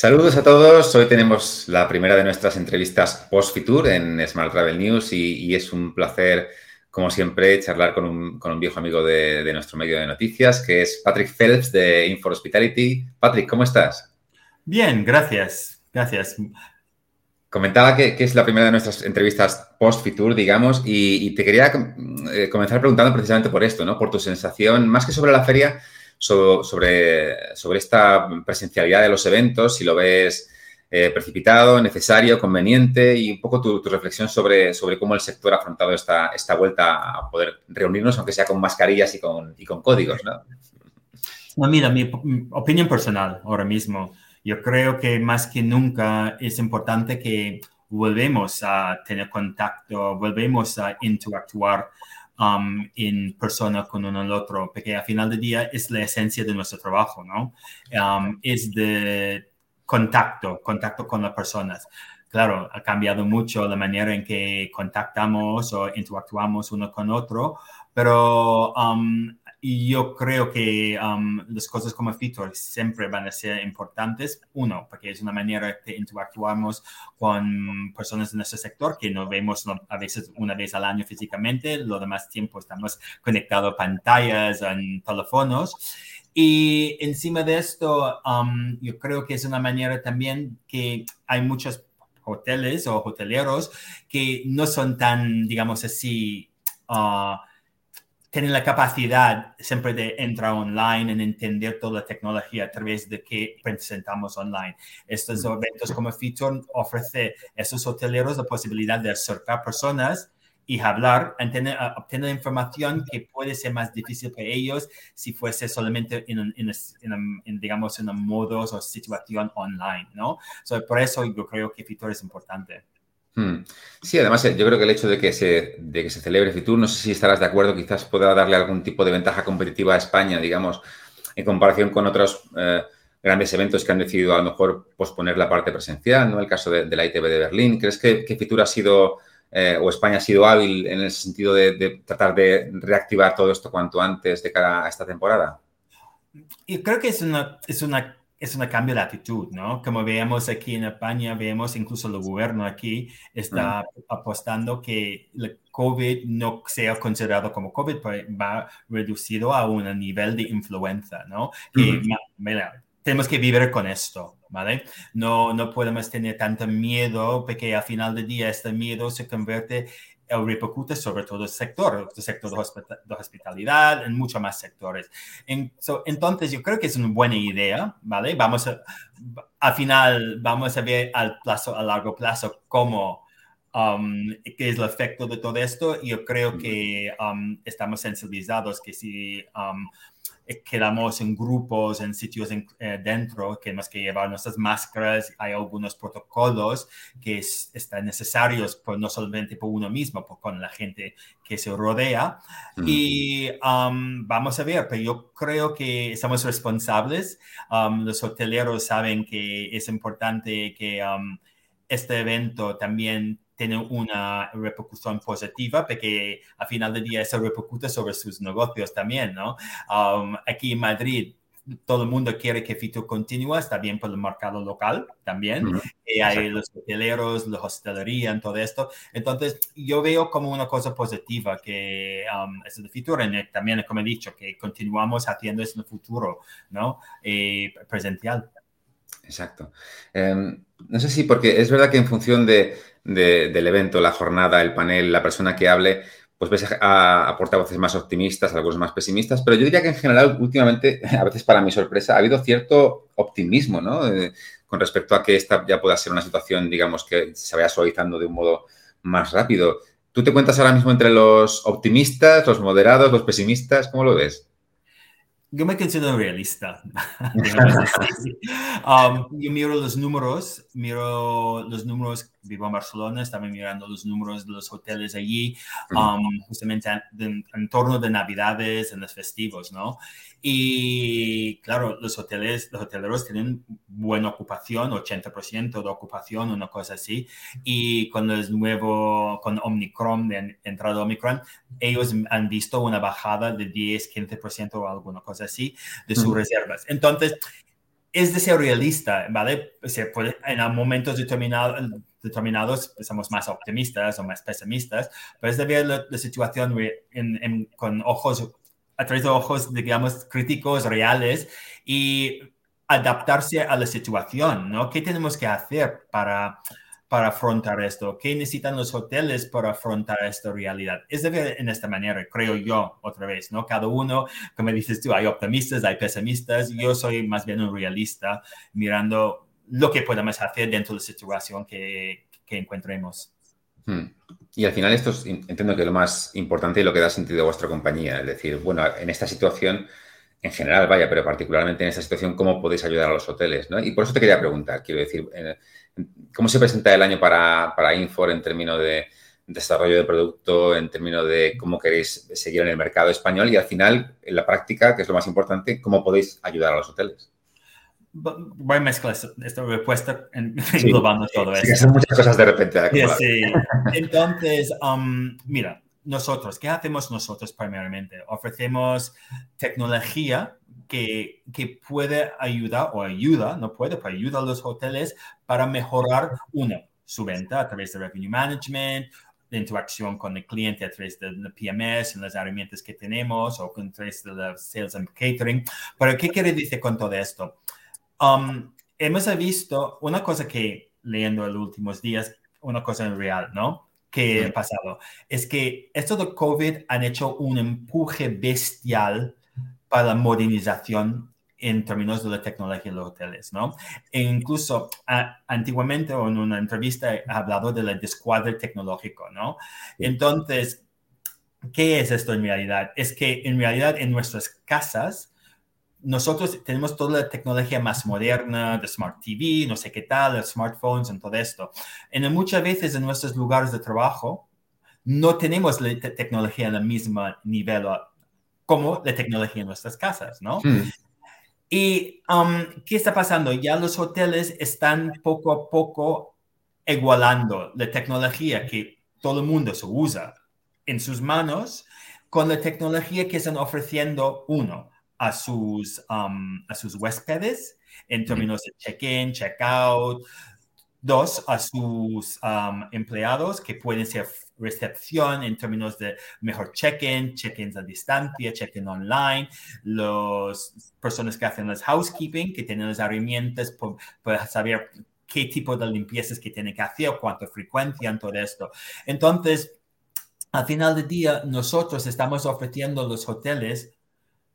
Saludos a todos. Hoy tenemos la primera de nuestras entrevistas post-Fitur en Smart Travel News y, es un placer, como siempre, charlar con un, viejo amigo de, nuestro medio de noticias, que es Patrick Phelps de Info Hospitality. Patrick, ¿cómo estás? Bien, gracias. Gracias. Comentaba que, es la primera de nuestras entrevistas post-Fitur, digamos, y, te quería eh, comenzar preguntando precisamente por esto, ¿no? Por tu sensación, más que sobre la feria, sobre, sobre esta presencialidad de los eventos, si lo ves eh, precipitado, necesario, conveniente y un poco tu, reflexión sobre, sobre cómo el sector ha afrontado esta, esta vuelta a poder reunirnos, aunque sea con mascarillas y con, y con códigos, ¿no? mira, mi opinión personal ahora mismo, yo creo que más que nunca es importante que volvemos a tener contacto, volvemos a interactuar Um, en persona con uno al otro, porque al final del día es la esencia de nuestro trabajo, ¿no? Um, es de contacto, contacto con las personas. Claro, ha cambiado mucho la manera en que contactamos o interactuamos uno con otro, pero um, y yo creo que um, las cosas como Fitur siempre van a ser importantes. Uno, porque es una manera que interactuamos con personas de nuestro sector que nos vemos a veces una vez al año físicamente, lo demás tiempo estamos conectados a pantallas, en teléfonos. Y encima de esto, um, yo creo que es una manera también que hay muchos hoteles o hoteleros que no son tan, digamos así, uh, tienen la capacidad siempre de entrar online y entender toda la tecnología a través de que presentamos online. Estos eventos como Feature ofrece a esos hoteleros la posibilidad de acercar personas y hablar, tener, obtener información que puede ser más difícil para ellos si fuese solamente en, en, digamos, en un modo o situación online, ¿no? por eso yo creo que Feature es importante. Hmm. Sí, además eh, yo creo que el hecho de que se, de que se celebre Fitur, no sé si estarás de acuerdo, quizás pueda darle algún tipo de ventaja competitiva a España, digamos, en comparación con otros eh, grandes eventos que han decidido a lo mejor posponer la parte presencial, ¿no? El caso de, la ITV de Berlín. ¿Crees que, Fitur ha sido, eh, o España ha sido hábil en el sentido de, tratar de reactivar todo esto cuanto antes de cara a esta temporada? Yo creo que es una, es una es un cambio de actitud, ¿no? Como veamos aquí en España, vemos incluso el gobierno aquí está apostando que el COVID no sea considerado como COVID, pero va reducido a un nivel de influenza, ¿no? Que, tenemos que vivir con esto, ¿vale? No, no podemos tener tanto miedo porque al final del día este miedo se convierte repercute sobre todo el sector, el sector de, hospitalidad, en muchos más sectores. entonces, yo creo que es una buena idea, ¿vale? Vamos a, al final, vamos a ver al plazo, a largo plazo, cómo, um, qué es el efecto de todo esto. Yo creo que um, estamos sensibilizados que si um, quedamos en grupos, en sitios eh, dentro, que tenemos que llevar nuestras máscaras, hay algunos protocolos que están necesarios, pues, no solamente por uno mismo, por con la gente que se rodea. Mm. Y um, vamos a ver, pero yo creo que estamos responsables. Um, los hoteleros saben que es importante que um, este evento también tiene una repercusión positiva porque al final del día eso repercute sobre sus negocios también, ¿no? Um, aquí en Madrid todo el mundo quiere que Fito continúe, está bien por el mercado local también. y hay los hoteleros, la hostelería, todo esto. Entonces, yo veo como una cosa positiva que um, es el futuro. También, como he dicho, que continuamos haciendo eso en el futuro, ¿no? Eh, presencial. Exacto. Em, no sé si, porque es verdad que en función de, del evento, la jornada, el panel, la persona que hable, pues ves a, a, portavoces más optimistas, algunos más pesimistas, pero yo diría que en general, últimamente, a veces para mi sorpresa, ha habido cierto optimismo, ¿no? Eh, con respecto a que esta ya pueda ser una situación, digamos, que se vaya suavizando de un modo más rápido. ¿Tú te cuentas ahora mismo entre los optimistas, los moderados, los pesimistas? ¿Cómo lo ves? Yo me considero realista. um, yo miro los números, miro los números, vivo en Barcelona, estaba mirando los números de los hoteles allí, um, justamente en, torno de Navidades, en los festivos, ¿no? Y claro, los hoteles, los hoteleros tienen buena ocupación, 80% de ocupación, una cosa así. Y cuando es nuevo, con Omicron, de entrada Omicron, ellos han visto una bajada de 10, 15% o alguna cosa así de sus reservas. Entonces, es de ser realista, ¿vale? Se puede, en momentos determinados, determinados somos más optimistas o más pesimistas, pero es de ver la, situación con ojos, a través de ojos, digamos, críticos, reales y adaptarse a la situación, ¿no? ¿Qué tenemos que hacer para para afrontar esto? ¿Qué necesitan los hoteles para afrontar esta realidad? Es de ver en esta manera, creo yo, otra vez, ¿no? Cada uno, como dices tú, hay optimistas, hay pesimistas. Yo soy más bien un realista, mirando lo que podemos hacer dentro de la situación que, que encontremos. Hmm. Y al final esto es, entiendo que lo más importante y lo que da sentido a vuestra compañía, es decir, bueno, en esta situación en general, vaya, pero particularmente en esta situación, ¿cómo podéis ayudar a los hoteles? ¿no? Y por eso te quería preguntar, quiero decir, ¿cómo se presenta el año para, para Infor en términos de desarrollo de producto, en términos de cómo queréis seguir en el mercado español y al final, en la práctica, que es lo más importante, cómo podéis ayudar a los hoteles? Voy a mezclar esta respuesta en, englobando todo esto. Sí, son muchas cosas de repente. Sí, Entonces, um, mira, nosotros, ¿qué hacemos nosotros primeramente? Ofrecemos tecnología que, que, puede ayudar o ayuda, no puede, pero ayuda a los hoteles para mejorar, una, su venta a través de revenue management, de interacción con el cliente a través del PMS, en las herramientas que tenemos o a través de la sales and catering. Pero, ¿qué quiere decir con todo esto? Um, hemos visto una cosa que leyendo en los últimos días, una cosa en real, ¿no? que ha pasado es que esto de COVID han hecho un empuje bestial para la modernización en términos de la tecnología de los hoteles, ¿no? E incluso antiguamente o en una entrevista he hablado del descuadre tecnológico, ¿no? Entonces, ¿qué es esto en realidad? Es que en realidad en nuestras casas nosotros tenemos toda la tecnología más moderna de Smart TV, no sé qué tal, de smartphones, en todo esto. En muchas veces en nuestros lugares de trabajo no tenemos la tecnología en el mismo nivel como la tecnología en nuestras casas, ¿no? Hmm. Y um, ¿qué está pasando? Ya los hoteles están poco a poco igualando la tecnología que todo el mundo se usa en sus manos con la tecnología que están ofreciendo uno a sus, um, a sus huéspedes en términos de check-in, check-out. Dos, a sus um, empleados que pueden ser recepción en términos de mejor check-in, check-ins a distancia, check-in online, las personas que hacen los housekeeping, que tienen las herramientas para saber qué tipo de limpiezas que tienen que hacer, cuánta frecuencia, en todo esto. Entonces, al final del día, nosotros estamos ofreciendo a los hoteles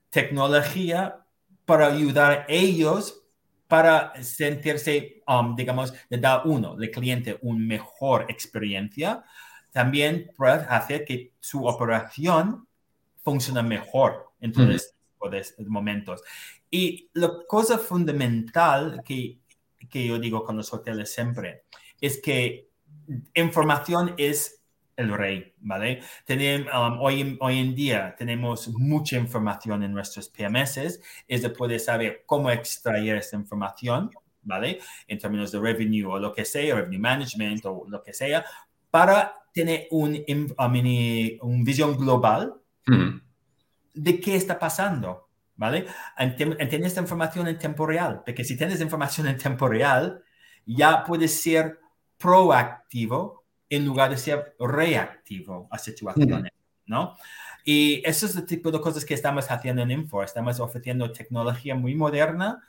tecnología para ayudar a ellos para sentirse, um, digamos, de dar uno, el cliente, una mejor experiencia, también para hacer que su operación funcione mejor en todos estos momentos. Y la cosa fundamental que, que yo digo con los hoteles siempre es que información es el rey, ¿vale? Tenemos, um, hoy, hoy en día tenemos mucha información en nuestros PMS, es de poder saber cómo extraer esta información, ¿vale? En términos de revenue o lo que sea, revenue management o lo que sea, para tener un, un visión global de qué está pasando, ¿vale? Tener esta información en tiempo real, porque si tienes información en tiempo real, ya puedes ser proactivo en lugar de ser reactivo a situaciones, ¿no? Y eso es el tipo de cosas que estamos haciendo en Info. Estamos ofreciendo tecnología muy moderna,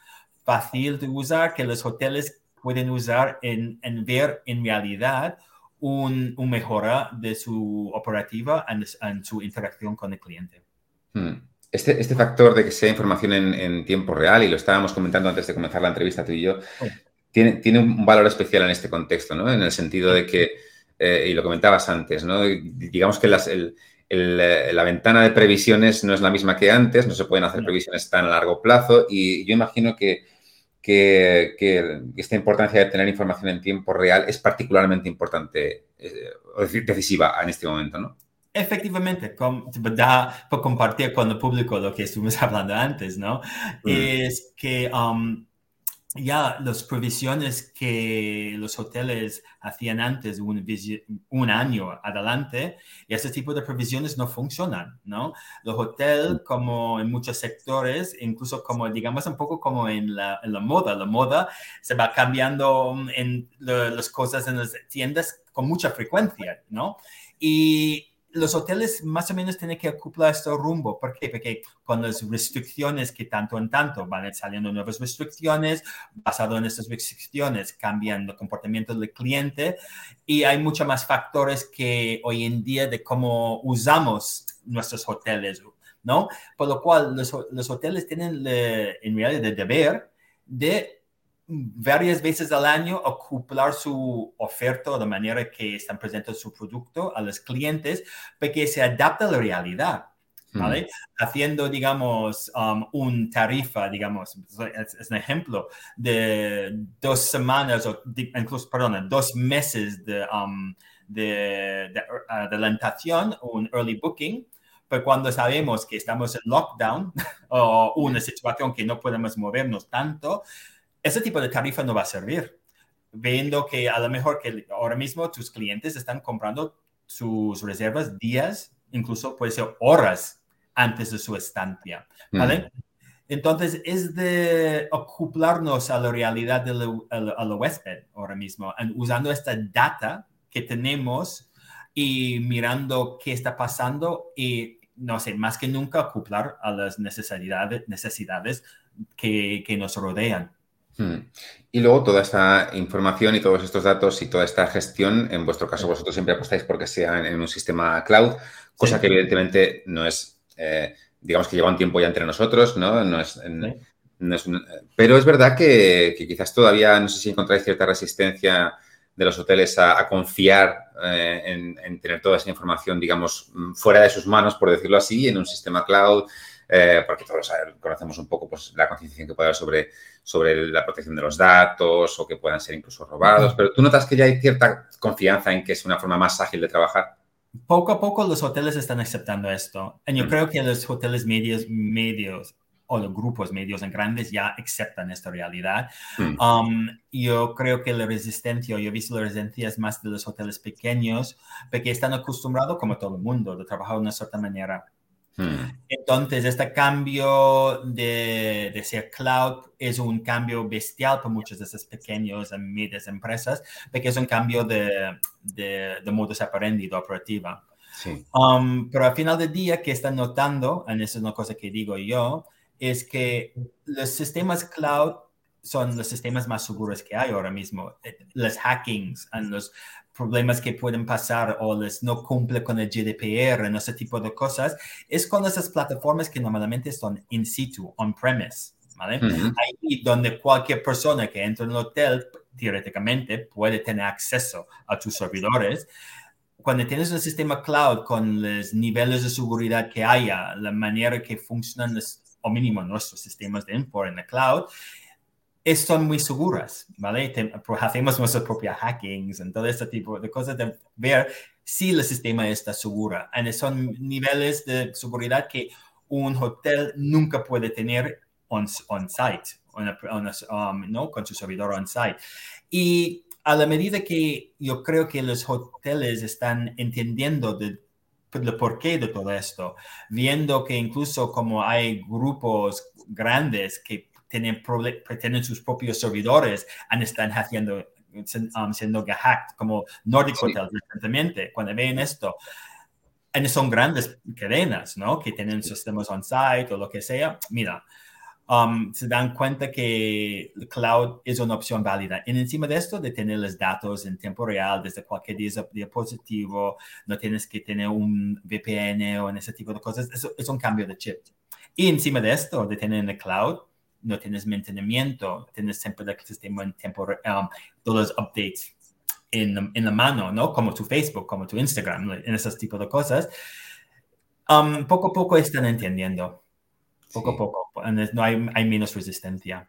fácil de usar, que los hoteles pueden usar en, en ver en realidad un, un, mejora de su operativa en, su interacción con el cliente. Hmm. Este, este, factor de que sea información en, en, tiempo real, y lo estábamos comentando antes de comenzar la entrevista tú y yo, tiene, tiene un valor especial en este contexto, ¿no? En el sentido de que eh, y lo comentabas antes, ¿no? Digamos que eh, la ventana de previsiones no es la misma que antes, no se pueden hacer previsiones tan a largo plazo y yo imagino que, que, esta importancia de tener información en tiempo real es particularmente importante eh, o decisiva en este momento, ¿no? Efectivamente, da por compartir con el público lo que estuvimos hablando antes, ¿no? Mm. Es que um, ya las provisiones que los hoteles hacían antes, un, un, año adelante, y ese tipo de provisiones no funcionan, ¿no? Los hoteles, como en muchos sectores, incluso como, digamos, un poco como en la, en la moda, la moda se va cambiando en las cosas en las tiendas con mucha frecuencia, ¿no? Y los hoteles más o menos tienen que acoplar este rumbo. ¿Por qué? Porque con las restricciones que tanto en tanto van saliendo nuevas restricciones, basado en estas restricciones cambian el comportamiento del cliente y hay muchos más factores que hoy en día de cómo usamos nuestros hoteles, ¿no? Por lo cual los, los hoteles tienen en realidad el deber de varias veces al año acoplar su oferta de manera que están presentes su producto a los clientes, porque se adapta a la realidad. Hmm. ¿vale? Haciendo, digamos, um, un tarifa, digamos, es, un ejemplo de dos semanas o incluso, perdón, dos meses de, um, de, de, uh, adelantación, un early booking, pero cuando sabemos que estamos en lockdown o una situación que no podemos movernos tanto, ese tipo de tarifa no va a servir. Viendo que a lo mejor que ahora mismo tus clientes están comprando sus reservas días, incluso puede ser horas antes de su estancia, ¿vale? Entonces, es de acoplarnos a la realidad del a huésped ahora mismo, usando esta data que tenemos y mirando qué está pasando y, no sé, más que nunca acoplar a las necesidades, necesidades que, que nos rodean. Hmm. Y luego toda esta información y todos estos datos y toda esta gestión, en vuestro caso vosotros siempre apostáis porque sea en, un sistema cloud, cosa que evidentemente no es, eh, digamos que lleva un tiempo ya entre nosotros, ¿no? no, es, pero es verdad que, quizás todavía, no sé si encontráis cierta resistencia de los hoteles a, confiar eh, en, tener toda esa información, digamos, fuera de sus manos, por decirlo así, en un sistema cloud, eh, porque todos conocemos un poco pues, la concienciación que puede haber sobre, sobre la protección de los datos o que puedan ser incluso robados, pero tú notas que ya hay cierta confianza en que es una forma más ágil de trabajar. Poco a poco los hoteles están aceptando esto. Y yo creo que los hoteles medios, medios o los grupos medios en grandes ya aceptan esta realidad. Um, yo creo que la resistencia, yo he visto la resistencia es más de los hoteles pequeños, porque están acostumbrados, como todo el mundo, de trabajar de una cierta manera. Hmm. Entonces, este cambio de, de, ser cloud es un cambio bestial para muchas de esas pequeñas y medias empresas, porque es un cambio de, de, de modus operandi, de operativa. Um, pero al final del día, que están notando, y eso es una cosa que digo yo, es que los sistemas cloud son los sistemas más seguros que hay ahora mismo. Eh, los hackings los problemas que pueden pasar o les no cumple con el GDPR, en ese tipo de cosas, es con esas plataformas que normalmente son in situ, on-premise, ¿vale? Ahí donde cualquier persona que entra en el hotel, teóricamente, puede tener acceso a tus servidores. Cuando tienes un sistema cloud con los niveles de seguridad que haya, la manera que funcionan los, o mínimo nuestros sistemas de info en el cloud, son muy seguras, ¿vale? Pues, hacemos nuestras propias hackings y todo este tipo de cosas de ver si el sistema está seguro. Y son niveles de seguridad que un hotel nunca puede tener on-site, um, ¿no? con su servidor on-site. Y a la medida que yo creo que los hoteles están entendiendo de, el porqué de todo esto, viendo que incluso como hay grupos grandes que tienen, tienen sus propios servidores y están haciendo, um, siendo hacked, como Nordic Hotels recientemente, cuando ven esto. Son grandes cadenas, ¿no? Que tienen sistemas on-site o lo que sea. Mira, um, se dan cuenta que el cloud es una opción válida. Y encima de esto, de tener los datos en tiempo real desde cualquier dispositivo, no tienes que tener un VPN o en ese tipo de cosas, eso es un cambio de chip. Y encima de esto, de tener en el cloud, no tienes mantenimiento, tienes siempre el sistema en tiempo, um, todos los updates en, en, la mano, ¿no? Como tu Facebook, como tu Instagram, en esos tipos de cosas. Um, poco a poco están entendiendo. Poco a poco. No hay, hay, menos resistencia.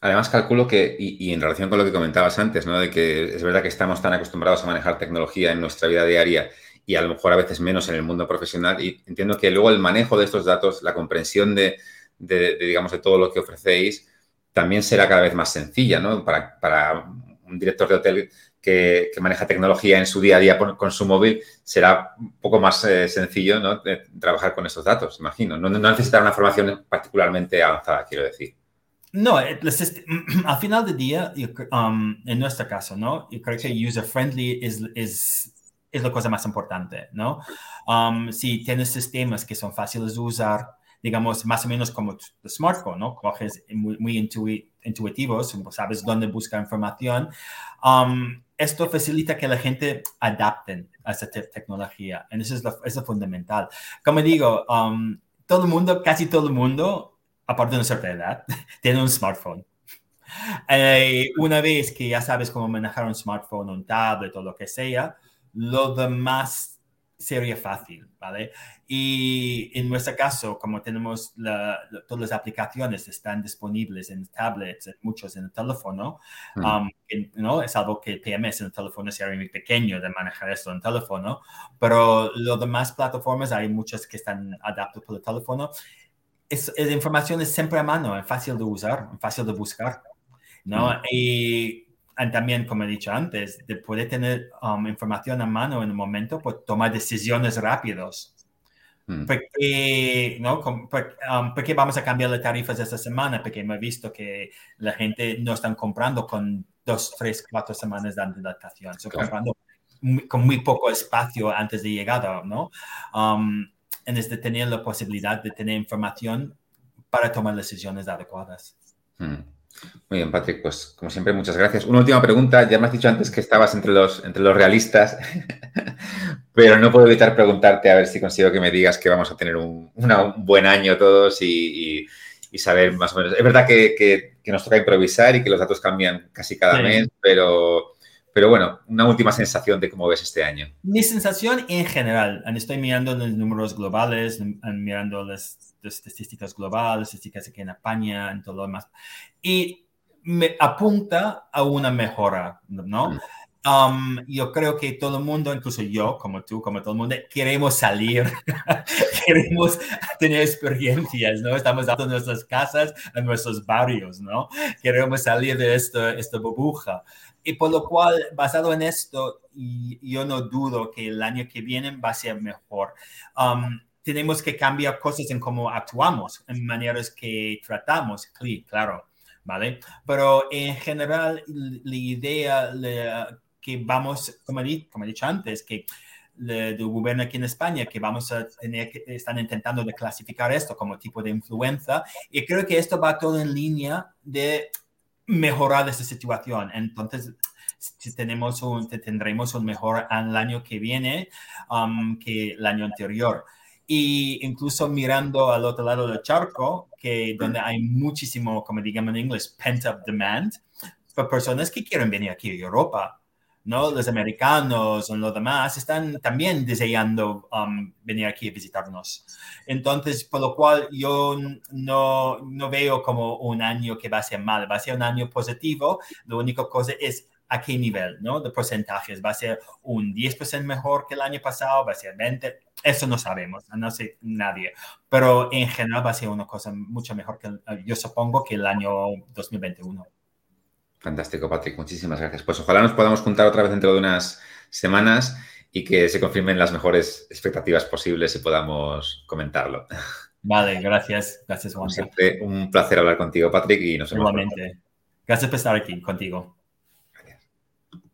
Además, calculo que, y, y, en relación con lo que comentabas antes, ¿no? De que es verdad que estamos tan acostumbrados a manejar tecnología en nuestra vida diaria y a lo mejor a veces menos en el mundo profesional. Y entiendo que luego el manejo de estos datos, la comprensión de, de, digamos, de todo lo que ofrecéis, también será cada vez más sencilla, ¿no? Para, para un director de hotel que, maneja tecnología en su día a día con, su móvil, será un poco más eh, sencillo ¿no? trabajar con esos datos, imagino. No, no necesitará una formación particularmente avanzada, quiero decir. No, eh, al final del día, um, en nuestro caso, ¿no? Yo creo que user-friendly es, es, es, la cosa más importante, ¿no? Um, si tienes sistemas que son fáciles de usar, digamos, más o menos como tu smartphone, ¿no? Coges muy, muy intuitivos, sabes dónde buscar información. Um, esto facilita que la gente adapten a esa tecnología. Y eso es, lo, eso es fundamental. Como digo, um, todo el mundo, casi todo el mundo, aparte de nuestra edad, tiene un smartphone. Eh, una vez que ya sabes cómo manejar un smartphone, un tablet o lo que sea, lo demás sería fácil, ¿vale? Y en nuestro caso, como tenemos todas las aplicaciones están disponibles en tablets, en muchos en el teléfono, mm. um, ¿no? Es algo que PMS en el teléfono sería muy pequeño de manejar esto en el teléfono, pero las demás plataformas hay muchas que están adaptadas por el teléfono. Es, la información es siempre a mano, es fácil de usar, fácil de buscar, ¿no? Mm. Y también, como he dicho antes, de poder tener um, información a mano en el momento, pues tomar decisiones rápidos. Hmm. Porque, ¿no? Um, porque, vamos a cambiar las tarifas esta semana? Porque me he visto que la gente no están comprando con dos, tres, cuatro semanas de antelación. Están comprando con muy poco espacio antes de llegada, ¿no? Um, en de tener la posibilidad de tener información para tomar decisiones adecuadas. Muy bien, Patrick, pues como siempre, muchas gracias. Una última pregunta, ya me has dicho antes que estabas entre los, entre los realistas, pero no puedo evitar preguntarte a ver si consigo que me digas que vamos a tener un, buen año todos y, saber más o menos. Es verdad que, nos toca improvisar y que los datos cambian casi cada mes, pero, pero bueno, una última sensación de cómo ves este año. Mi sensación en general, estoy mirando los números globales, mirando las, las estadísticas globales, estadísticas aquí en España, en todo lo demás y me apunta a una mejora, ¿no? Mm. Um, yo creo que todo el mundo, incluso yo, como tú, como todo el mundo, queremos salir, queremos tener experiencias, ¿no? Estamos dando nuestras casas, en nuestros barrios, ¿no? Queremos salir de esto, esta burbuja. Y por lo cual, basado en esto, yo no dudo que el año que viene va a ser mejor. Um, tenemos que cambiar cosas en cómo actuamos, en maneras que tratamos, claro ¿vale? Pero en general, la idea que vamos, como como he dicho antes, que el gobierno aquí en España, que vamos a tener que, están intentando de clasificar esto como tipo de influenza, y creo que esto va todo en línea de mejorar esa situación. Entonces, si tenemos un, tendremos un mejor año que viene um, que el año anterior y incluso mirando al otro lado del charco, que donde hay muchísimo, como digamos en inglés, pent up demand, para personas que quieren venir aquí a Europa, ¿no? Los americanos o los demás están también deseando um, venir aquí a visitarnos. Entonces, por lo cual yo no, no veo como un año que va a ser mal, va a ser un año positivo. La única cosa es a qué nivel, ¿no? De porcentajes. ¿Va a ser un 10% mejor que el año pasado? ¿Va a ser 20%? Eso no sabemos, no sé nadie. Pero en general va a ser una cosa mucho mejor que, yo supongo, que el año 2021. Fantástico, Patrick. Muchísimas gracias. Pues ojalá nos podamos juntar otra vez dentro de unas semanas y que se confirmen las mejores expectativas posibles y podamos comentarlo. Vale, gracias. Gracias, Juan. un placer hablar contigo, Patrick, y nos vemos. Igualmente. Gracias por estar aquí contigo.